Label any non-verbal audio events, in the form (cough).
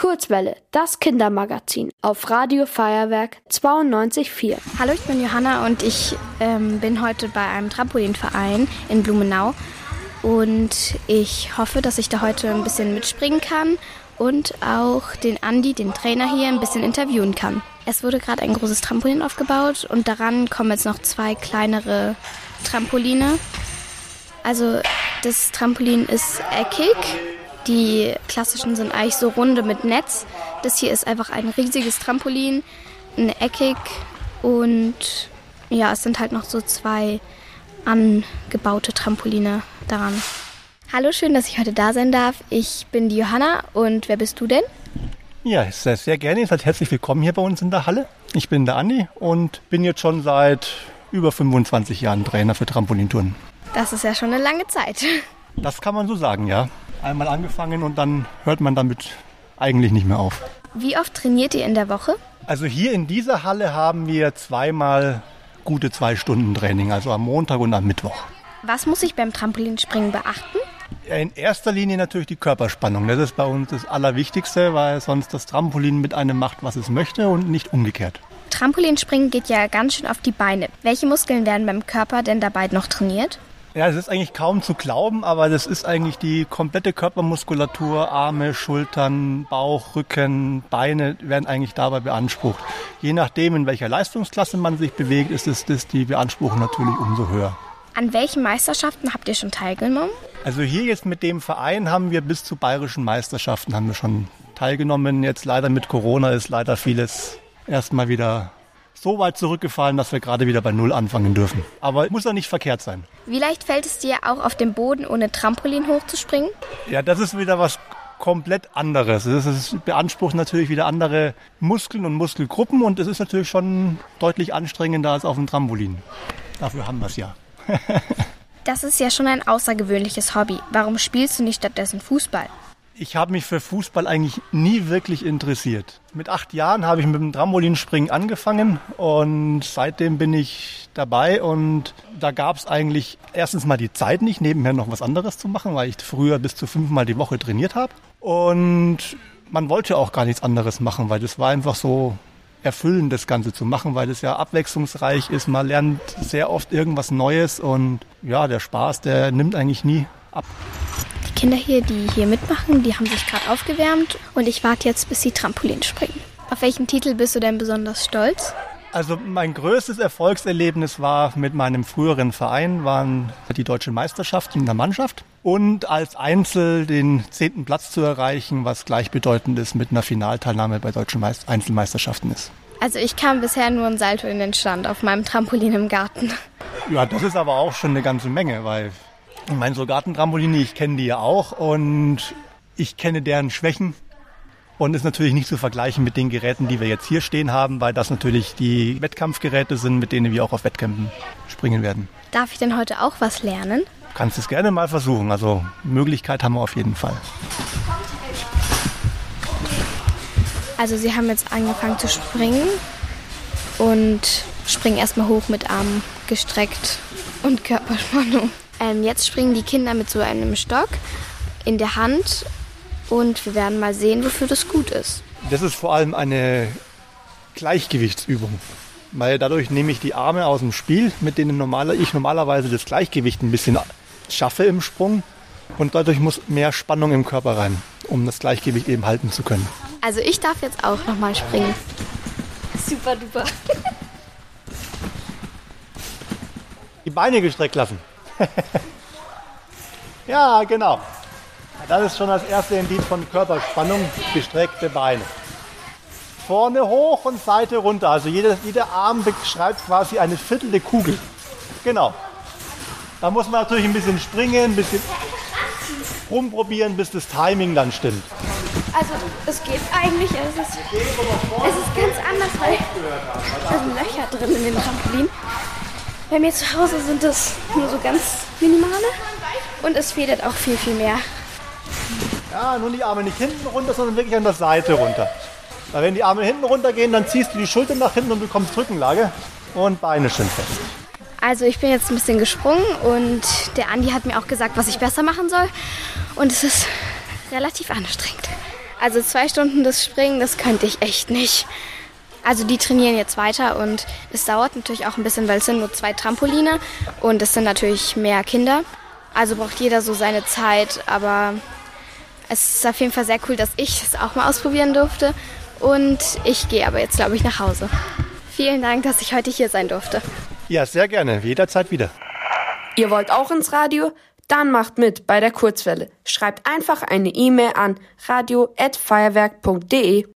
Kurzwelle, das Kindermagazin auf Radio Feuerwerk 92.4. Hallo, ich bin Johanna und ich ähm, bin heute bei einem Trampolinverein in Blumenau. Und ich hoffe, dass ich da heute ein bisschen mitspringen kann und auch den Andi, den Trainer hier, ein bisschen interviewen kann. Es wurde gerade ein großes Trampolin aufgebaut und daran kommen jetzt noch zwei kleinere Trampoline. Also das Trampolin ist eckig die klassischen sind eigentlich so runde mit Netz. Das hier ist einfach ein riesiges Trampolin, ein eckig und ja, es sind halt noch so zwei angebaute Trampoline daran. Hallo, schön, dass ich heute da sein darf. Ich bin die Johanna und wer bist du denn? Ja, sehr, sehr gerne. Ihr seid herzlich willkommen hier bei uns in der Halle. Ich bin der Andi und bin jetzt schon seit über 25 Jahren Trainer für Trampolintouren. Das ist ja schon eine lange Zeit. Das kann man so sagen, ja einmal angefangen und dann hört man damit eigentlich nicht mehr auf. Wie oft trainiert ihr in der Woche? Also hier in dieser Halle haben wir zweimal gute zwei Stunden Training, also am Montag und am Mittwoch. Was muss ich beim Trampolinspringen beachten? In erster Linie natürlich die Körperspannung. Das ist bei uns das Allerwichtigste, weil sonst das Trampolin mit einem macht, was es möchte und nicht umgekehrt. Trampolinspringen geht ja ganz schön auf die Beine. Welche Muskeln werden beim Körper denn dabei noch trainiert? Ja, es ist eigentlich kaum zu glauben, aber das ist eigentlich die komplette Körpermuskulatur, Arme, Schultern, Bauch, Rücken, Beine werden eigentlich dabei beansprucht. Je nachdem, in welcher Leistungsklasse man sich bewegt, ist es das die Beanspruchung natürlich umso höher. An welchen Meisterschaften habt ihr schon teilgenommen? Also hier jetzt mit dem Verein haben wir bis zu bayerischen Meisterschaften haben wir schon teilgenommen. Jetzt leider mit Corona ist leider vieles erstmal wieder so weit zurückgefallen, dass wir gerade wieder bei Null anfangen dürfen. Aber muss ja nicht verkehrt sein. Wie leicht fällt es dir auch auf dem Boden ohne Trampolin hochzuspringen? Ja, das ist wieder was komplett anderes. Es beansprucht natürlich wieder andere Muskeln und Muskelgruppen und es ist natürlich schon deutlich anstrengender als auf dem Trampolin. Dafür haben wir es ja. (laughs) das ist ja schon ein außergewöhnliches Hobby. Warum spielst du nicht stattdessen Fußball? Ich habe mich für Fußball eigentlich nie wirklich interessiert. Mit acht Jahren habe ich mit dem Trampolinspringen angefangen und seitdem bin ich dabei und da gab es eigentlich erstens mal die Zeit nicht, nebenher noch was anderes zu machen, weil ich früher bis zu fünfmal die Woche trainiert habe und man wollte auch gar nichts anderes machen, weil das war einfach so erfüllend, das Ganze zu machen, weil es ja abwechslungsreich ist. Man lernt sehr oft irgendwas Neues und ja, der Spaß, der nimmt eigentlich nie ab. Kinder hier, die hier mitmachen, die haben sich gerade aufgewärmt und ich warte jetzt, bis sie Trampolin springen. Auf welchen Titel bist du denn besonders stolz? Also mein größtes Erfolgserlebnis war mit meinem früheren Verein, waren die deutsche Meisterschaft in der Mannschaft und als Einzel den zehnten Platz zu erreichen, was gleichbedeutend ist mit einer Finalteilnahme bei deutschen Meist Einzelmeisterschaften ist. Also ich kam bisher nur ein Salto in den Stand auf meinem Trampolin im Garten. Ja, das ist aber auch schon eine ganze Menge, weil ich meine, so Gartentrampoline, ich kenne die ja auch und ich kenne deren Schwächen und ist natürlich nicht zu vergleichen mit den Geräten, die wir jetzt hier stehen haben, weil das natürlich die Wettkampfgeräte sind, mit denen wir auch auf Wettkämpfen springen werden. Darf ich denn heute auch was lernen? Du kannst es gerne mal versuchen. Also Möglichkeit haben wir auf jeden Fall. Also Sie haben jetzt angefangen zu springen und springen erstmal hoch mit Armen gestreckt und Körperspannung. Ähm, jetzt springen die Kinder mit so einem Stock in der Hand und wir werden mal sehen, wofür das gut ist. Das ist vor allem eine Gleichgewichtsübung. Weil dadurch nehme ich die Arme aus dem Spiel, mit denen normaler, ich normalerweise das Gleichgewicht ein bisschen schaffe im Sprung. Und dadurch muss mehr Spannung im Körper rein, um das Gleichgewicht eben halten zu können. Also ich darf jetzt auch nochmal springen. Super duper. Die Beine gestreckt lassen. (laughs) ja, genau. Das ist schon das erste Indiz von Körperspannung, gestreckte Beine. Vorne hoch und Seite runter. Also jeder, jeder Arm beschreibt quasi eine Viertel Kugel. Genau. Da muss man natürlich ein bisschen springen, ein bisschen rumprobieren, bis das Timing dann stimmt. Also es geht eigentlich, es ist, es ist ganz anders, weil da sind Löcher drin in dem Trampolin. Bei mir zu Hause sind es nur so ganz minimale und es federt auch viel, viel mehr. Ja, nur die Arme nicht hinten runter, sondern wirklich an der Seite runter. Weil wenn die Arme hinten runter gehen, dann ziehst du die Schultern nach hinten und bekommst Rückenlage und Beine schön fest. Also ich bin jetzt ein bisschen gesprungen und der Andi hat mir auch gesagt, was ich besser machen soll. Und es ist relativ anstrengend. Also zwei Stunden das Springen, das könnte ich echt nicht. Also die trainieren jetzt weiter und es dauert natürlich auch ein bisschen, weil es sind nur zwei Trampoline und es sind natürlich mehr Kinder. Also braucht jeder so seine Zeit, aber es ist auf jeden Fall sehr cool, dass ich es auch mal ausprobieren durfte. Und ich gehe aber jetzt, glaube ich, nach Hause. Vielen Dank, dass ich heute hier sein durfte. Ja, sehr gerne. Jederzeit wieder. Ihr wollt auch ins Radio? Dann macht mit bei der Kurzwelle. Schreibt einfach eine E-Mail an radio@feuerwerk.de.